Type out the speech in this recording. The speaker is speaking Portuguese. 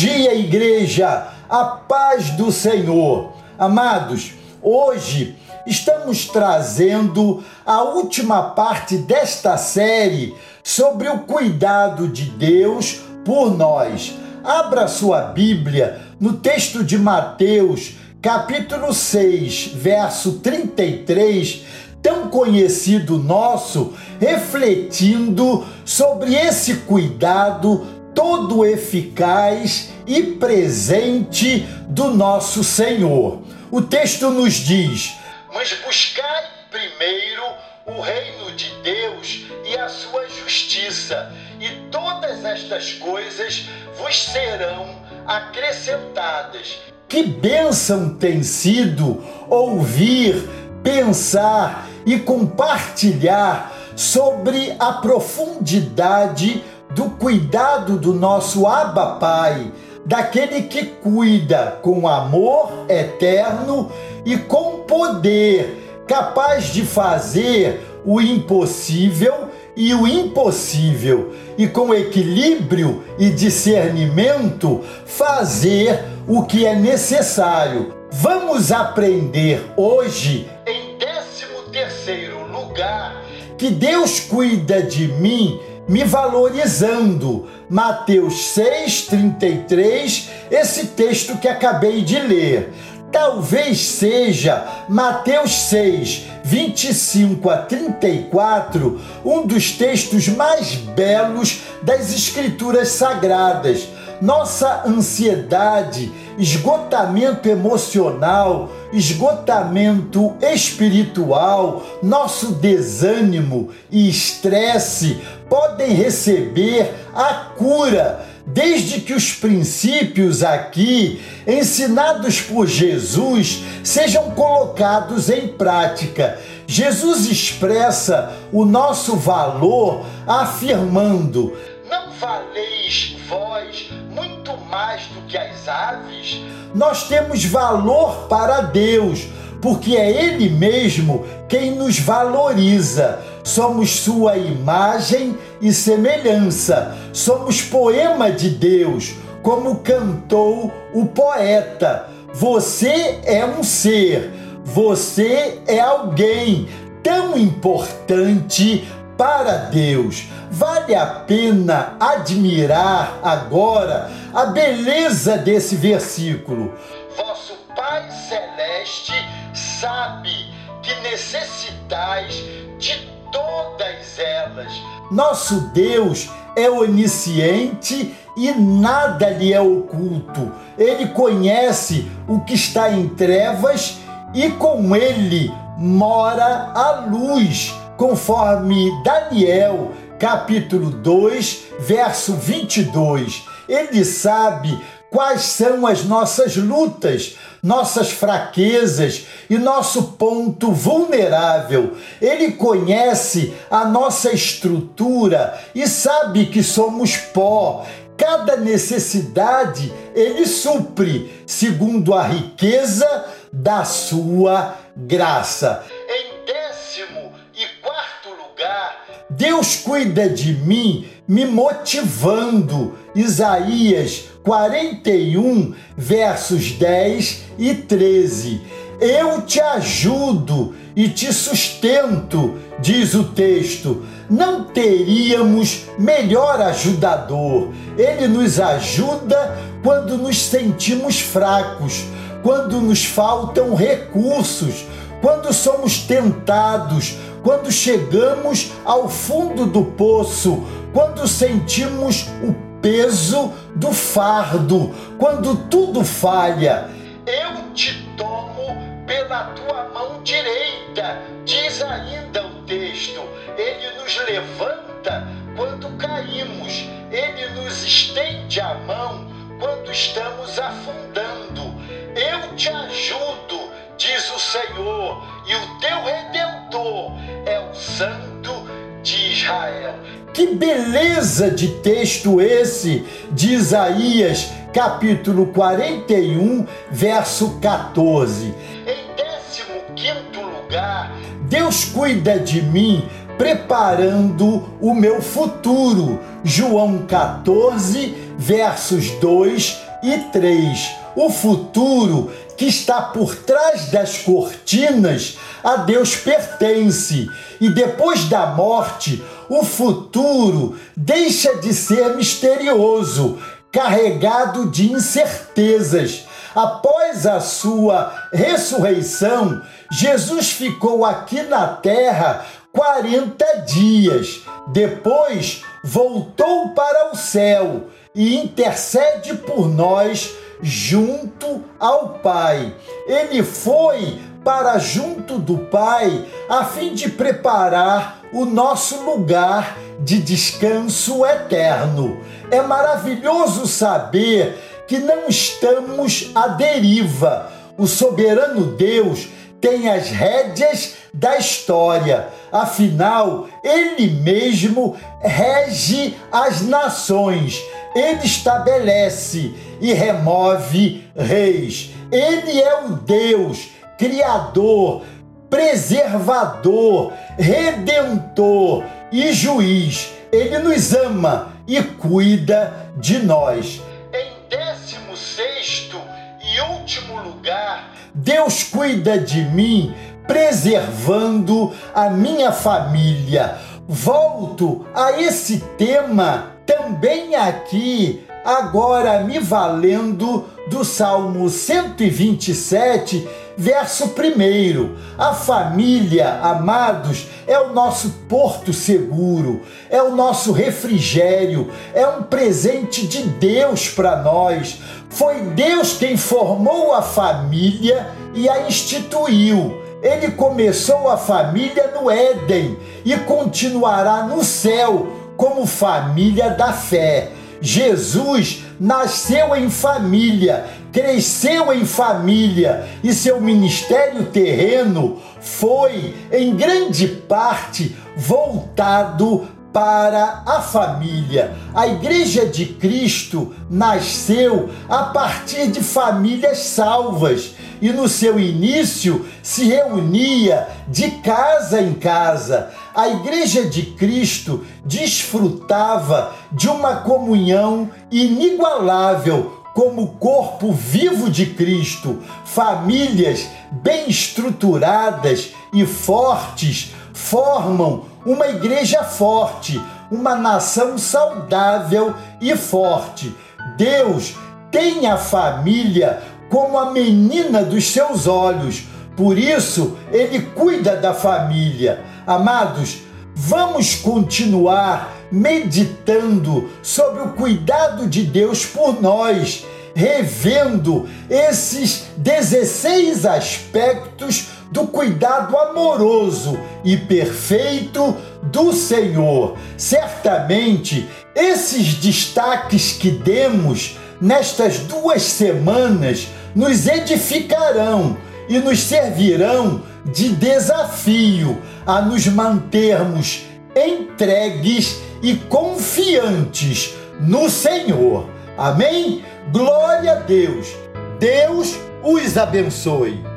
dia, igreja, a paz do Senhor. Amados, hoje estamos trazendo a última parte desta série sobre o cuidado de Deus por nós. Abra sua Bíblia no texto de Mateus, capítulo 6, verso 33, tão conhecido nosso, refletindo sobre esse cuidado todo eficaz e presente do nosso Senhor. O texto nos diz: Mas buscai primeiro o reino de Deus e a sua justiça, e todas estas coisas vos serão acrescentadas. Que bênção tem sido ouvir, pensar e compartilhar sobre a profundidade do cuidado do nosso Abba Pai, daquele que cuida com amor eterno e com poder, capaz de fazer o impossível e o impossível, e com equilíbrio e discernimento fazer o que é necessário. Vamos aprender hoje, em 13 terceiro lugar, que Deus cuida de mim me valorizando. Mateus 6:33, esse texto que acabei de ler. Talvez seja Mateus 6, 25 a 34, um dos textos mais belos das Escrituras Sagradas. Nossa ansiedade, esgotamento emocional, esgotamento espiritual, nosso desânimo e estresse podem receber a cura desde que os princípios aqui ensinados por Jesus sejam colocados em prática. Jesus expressa o nosso valor afirmando: Não valeis vós mais do que as aves? Nós temos valor para Deus, porque é Ele mesmo quem nos valoriza somos sua imagem e semelhança, somos poema de Deus, como cantou o poeta. Você é um ser, você é alguém tão importante para Deus. Vale a pena admirar agora a beleza desse versículo. Vosso Pai Celeste sabe que necessitais de todas elas. Nosso Deus é onisciente e nada lhe é oculto. Ele conhece o que está em trevas e com ele mora a luz, conforme Daniel, capítulo 2, verso 22. Ele sabe quais são as nossas lutas, nossas fraquezas e nosso ponto vulnerável. Ele conhece a nossa estrutura e sabe que somos pó. Cada necessidade ele supre, segundo a riqueza da sua graça. Deus cuida de mim, me motivando. Isaías 41, versos 10 e 13. Eu te ajudo e te sustento, diz o texto. Não teríamos melhor ajudador. Ele nos ajuda quando nos sentimos fracos, quando nos faltam recursos, quando somos tentados, quando chegamos ao fundo do poço, quando sentimos o peso do fardo, quando tudo falha. Eu te tomo pela tua mão direita, diz ainda o texto. Ele nos levanta quando caímos, ele nos estende a mão quando estamos afundando. Eu te ajudo, diz o Senhor, e o teu Que beleza de texto esse de Isaías, capítulo 41, verso 14. Em 15 lugar, Deus cuida de mim preparando o meu futuro. João 14, versos 2 e 3. O futuro que está por trás das cortinas a Deus pertence. E depois da morte, o futuro deixa de ser misterioso, carregado de incertezas. Após a sua ressurreição, Jesus ficou aqui na terra 40 dias. Depois voltou para o céu e intercede por nós junto ao Pai. Ele foi para junto do Pai a fim de preparar o nosso lugar de descanso eterno. É maravilhoso saber que não estamos à deriva. O soberano Deus tem as rédeas da história. Afinal, ele mesmo rege as nações. Ele estabelece e remove reis. Ele é o Deus criador, preservador, redentor e juiz. Ele nos ama e cuida de nós. Em décimo sexto e último lugar, Deus cuida de mim, preservando a minha família. Volto a esse tema também aqui, agora me valendo do Salmo 127, verso 1. A família, amados, é o nosso porto seguro, é o nosso refrigério, é um presente de Deus para nós. Foi Deus quem formou a família e a instituiu. Ele começou a família no Éden e continuará no céu como família da fé. Jesus nasceu em família, cresceu em família e seu ministério terreno foi, em grande parte, voltado para a família. A Igreja de Cristo nasceu a partir de famílias salvas e no seu início se reunia de casa em casa. A Igreja de Cristo desfrutava de uma comunhão inigualável como corpo vivo de Cristo. Famílias bem estruturadas e fortes formam uma igreja forte, uma nação saudável e forte. Deus tem a família como a menina dos seus olhos. Por isso, ele cuida da família. Amados, vamos continuar meditando sobre o cuidado de Deus por nós, revendo esses 16 aspectos do cuidado amoroso e perfeito do Senhor. Certamente, esses destaques que demos nestas duas semanas nos edificarão e nos servirão de desafio a nos mantermos entregues e confiantes no Senhor. Amém? Glória a Deus. Deus os abençoe.